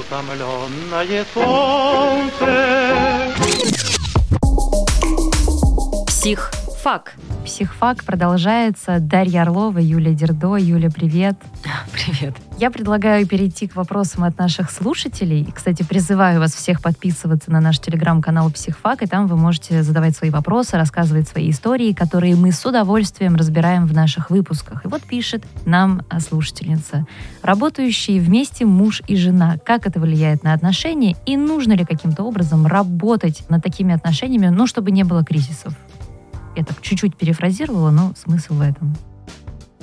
утомленное солнце. Психфак. Психфак продолжается. Дарья Орлова, Юлия Дердо. Юля, привет. Привет. Я предлагаю перейти к вопросам от наших слушателей. И, кстати, призываю вас всех подписываться на наш телеграм-канал Психфак, и там вы можете задавать свои вопросы, рассказывать свои истории, которые мы с удовольствием разбираем в наших выпусках. И вот пишет нам слушательница. Работающие вместе муж и жена. Как это влияет на отношения? И нужно ли каким-то образом работать над такими отношениями, ну, чтобы не было кризисов? Я так чуть-чуть перефразировала, но смысл в этом.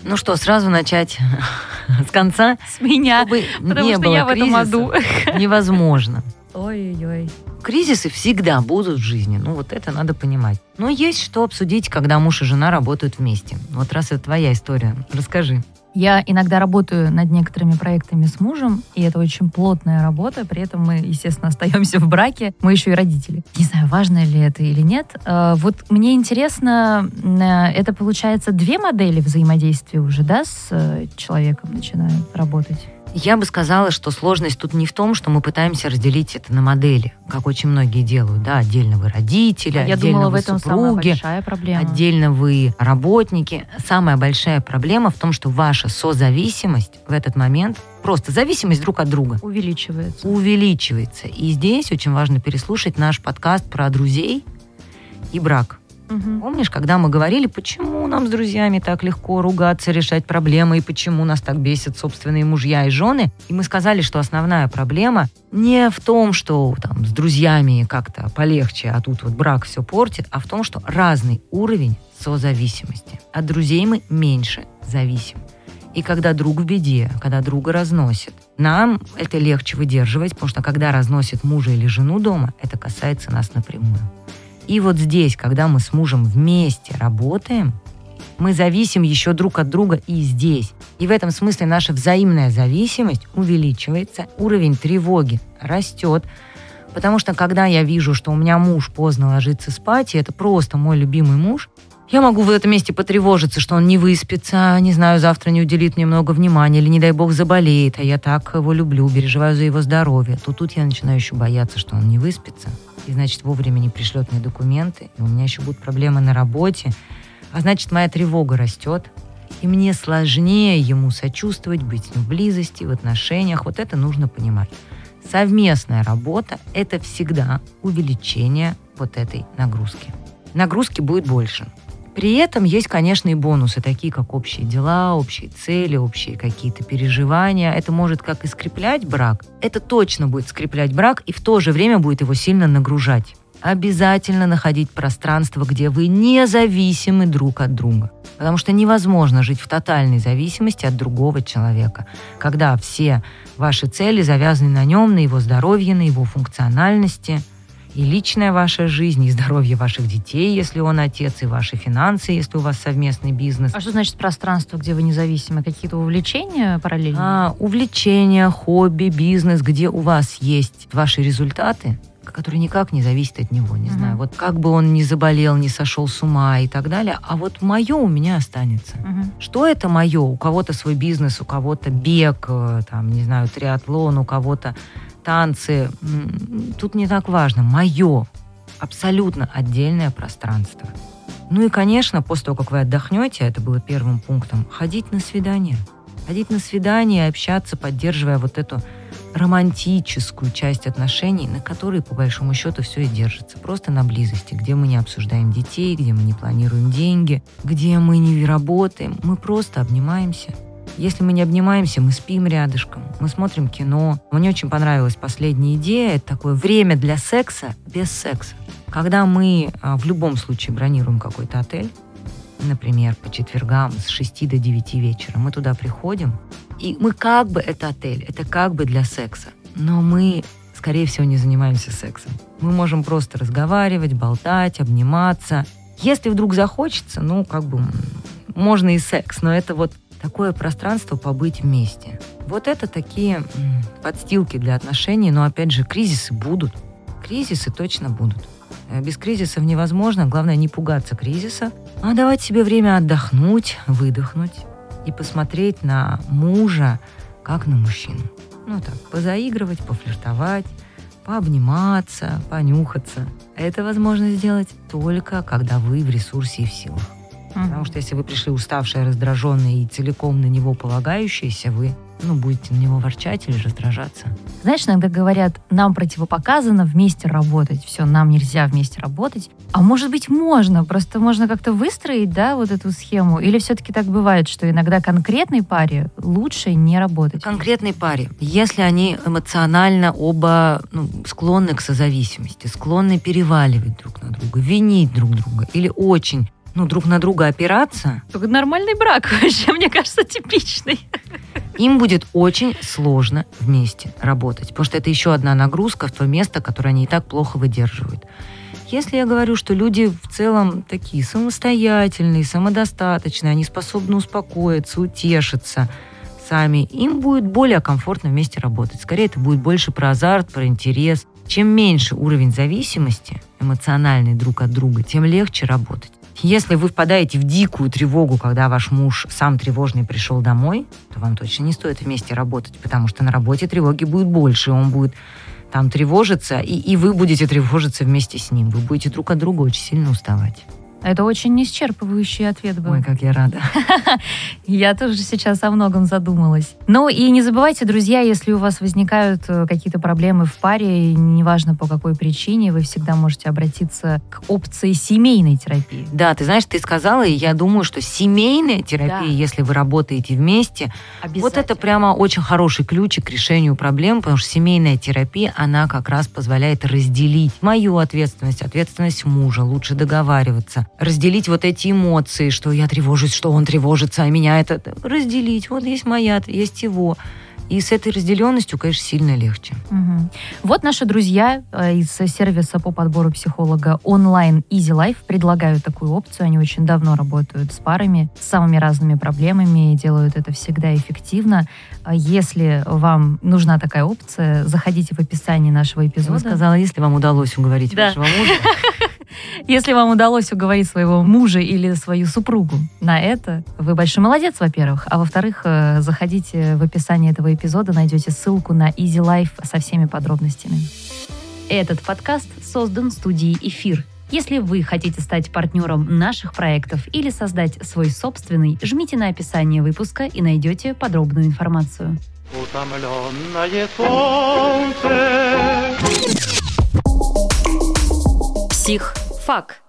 Ну что, сразу начать с конца? С меня, Чтобы потому не что было я в этом аду. Невозможно. Ой-ой-ой. Кризисы всегда будут в жизни, ну вот это надо понимать. Но есть что обсудить, когда муж и жена работают вместе. Вот раз это твоя история, расскажи. Я иногда работаю над некоторыми проектами с мужем, и это очень плотная работа. При этом мы, естественно, остаемся в браке. Мы еще и родители. Не знаю, важно ли это или нет. Э, Вот мне интересно, э, это получается две модели взаимодействия уже, да, с э, человеком начинают работать? Я бы сказала, что сложность тут не в том, что мы пытаемся разделить это на модели, как очень многие делают, да, отдельно вы родители, А я отдельно думала, в вы этом самая супруги, большая проблема. отдельно вы работники. Самая большая проблема в том, что ваша созависимость в этот момент, просто зависимость друг от друга, Увеличивается. увеличивается. И здесь очень важно переслушать наш подкаст про друзей и брак. Мгм. Помнишь, когда мы говорили, почему нам с друзьями так легко ругаться, решать проблемы, и почему нас так бесят собственные мужья и жены? И мы сказали, что основная проблема не в том, что там с друзьями как-то полегче, а тут вот брак все портит, а в том, что разный уровень созависимости. От друзей мы меньше зависим. И когда друг в беде, когда друга разносит, нам это легче выдерживать, потому что когда разносит мужа или жену дома, это касается нас напрямую. И вот здесь, когда мы с мужем вместе работаем, мы зависим еще друг от друга и здесь. И в этом смысле наша взаимная зависимость увеличивается, уровень тревоги растет, потому что когда я вижу, что у меня муж поздно ложится спать, и это просто мой любимый муж, я могу в этом месте потревожиться, что он не выспится, не знаю, завтра не уделит мне много внимания, или, не дай бог, заболеет, а я так его люблю, переживаю за его здоровье. То тут я начинаю еще бояться, что он не выспится, и, значит, вовремя не пришлет мне документы, и у меня еще будут проблемы на работе, а значит, моя тревога растет, и мне сложнее ему сочувствовать, быть в близости, в отношениях. Вот это нужно понимать. Совместная работа – это всегда увеличение вот этой нагрузки. Нагрузки будет больше. При этом есть, конечно, и бонусы, такие как общие дела, общие цели, общие какие-то переживания. Это может как и скреплять брак, это точно будет скреплять брак и в то же время будет его сильно нагружать. Обязательно находить пространство, где вы независимы друг от друга. Потому что невозможно жить в тотальной зависимости от другого человека, когда все ваши цели завязаны на нем, на его здоровье, на его функциональности – и личная ваша жизнь, и здоровье ваших детей, если он отец, и ваши финансы, если у вас совместный бизнес. А что значит пространство, где вы независимы? Какие-то увлечения параллельно? А, увлечения, хобби, бизнес, где у вас есть ваши результаты, которые никак не зависят от него, не Мгм. знаю. Вот как бы он ни заболел, не сошел с ума и так далее, а вот мое у меня останется. Мгм. Что это мое? У кого-то свой бизнес, у кого-то бег, э, там, не знаю, триатлон, у кого-то танцы. Тут не так важно. Мое. Абсолютно отдельное пространство. Ну и, конечно, после того, как вы отдохнете, это было первым пунктом, ходить на свидание. Ходить на свидание, общаться, поддерживая вот эту романтическую часть отношений, на которой, по большому счету, все и держится. Просто на близости, где мы не обсуждаем детей, где мы не планируем деньги, где мы не работаем. Мы просто обнимаемся. Если мы не обнимаемся, мы спим рядышком, мы смотрим кино. Мне очень понравилась последняя идея. Это такое время для секса без секса. Когда мы а, в любом случае бронируем какой-то отель, например, по четвергам с 6 до 9 вечера, мы туда приходим, и мы как бы это отель, это как бы для секса, но мы, скорее всего, не занимаемся сексом. Мы можем просто разговаривать, болтать, обниматься. Если вдруг захочется, ну, как бы, можно и секс, но это вот такое пространство побыть вместе. Вот это такие подстилки для отношений, но, опять же, кризисы будут. Кризисы точно будут. Э, Без кризисов невозможно. Главное не пугаться кризиса, а давать себе время отдохнуть, выдохнуть и посмотреть на мужа как на мужчину. ну так, позаигрывать, пофлиртовать, пообниматься, понюхаться. Это возможно сделать только когда вы в ресурсе и в силах. Потому что если вы пришли уставшая, раздраженная и целиком на него полагающаяся, вы ну, будете на него ворчать или раздражаться. Знаешь, иногда говорят, нам противопоказано вместе работать. Все, нам нельзя вместе работать. А может быть, можно. Просто можно как-то выстроить, да, вот эту схему. Или все-таки так бывает, что иногда конкретной паре лучше не работать? Конкретной паре. Если они эмоционально оба ну, склонны к созависимости, склонны переваливать друг на друга, винить друг друга или очень ну, друг на друга опираться... Только нормальный брак вообще, мне кажется, типичный. Им будет очень сложно вместе работать, потому что это еще одна нагрузка в то место, которое они и так плохо выдерживают. Если я говорю, что люди в целом такие самостоятельные, самодостаточные, они способны успокоиться, утешиться сами, им будет более комфортно вместе работать. Скорее, это будет больше про азарт, про интерес. Чем меньше уровень зависимости эмоциональный друг от друга, тем легче работать. Если вы впадаете в дикую тревогу, когда ваш муж сам тревожный пришел домой, то вам точно не стоит вместе работать, потому что на работе тревоги будет больше, он будет там тревожиться, и, и вы будете тревожиться вместе с ним. Вы будете друг от друга очень сильно уставать. Это очень исчерпывающий ответ был. Ой, как я рада. Я тоже сейчас о многом задумалась. Ну и не забывайте, друзья, если у вас возникают э, какие-то проблемы в паре, неважно по какой причине, вы всегда можете обратиться к опции семейной терапии. Да, ты знаешь, ты сказала, и я думаю, что семейная терапия, да. если вы работаете вместе, вот это прямо очень хороший ключик к решению проблем, потому что семейная терапия, она как раз позволяет разделить мою ответственность, ответственность мужа, лучше договариваться, разделить вот эти эмоции, что я тревожусь, что он тревожится, а меня это... Разделить. Вот есть моя, есть его. И с этой разделенностью, конечно, сильно легче. Угу. Вот наши друзья э, из сервиса по подбору психолога онлайн Easy Life предлагают такую опцию. Они очень давно работают с парами, с самыми разными проблемами и делают это всегда эффективно. А если вам нужна такая опция, заходите в описание нашего эпизода. Я сказала, если вам удалось уговорить да. вашего мужа. Если вам удалось уговорить своего мужа или свою супругу на это, вы большой молодец, во-первых. А во-вторых, э, заходите в описание этого эпизода, найдете ссылку на Easy Life со всеми подробностями. Этот подкаст создан студией «Эфир». Если вы хотите стать партнером наших проектов или создать свой собственный, жмите на описание выпуска и найдете подробную информацию. Псих. Фак.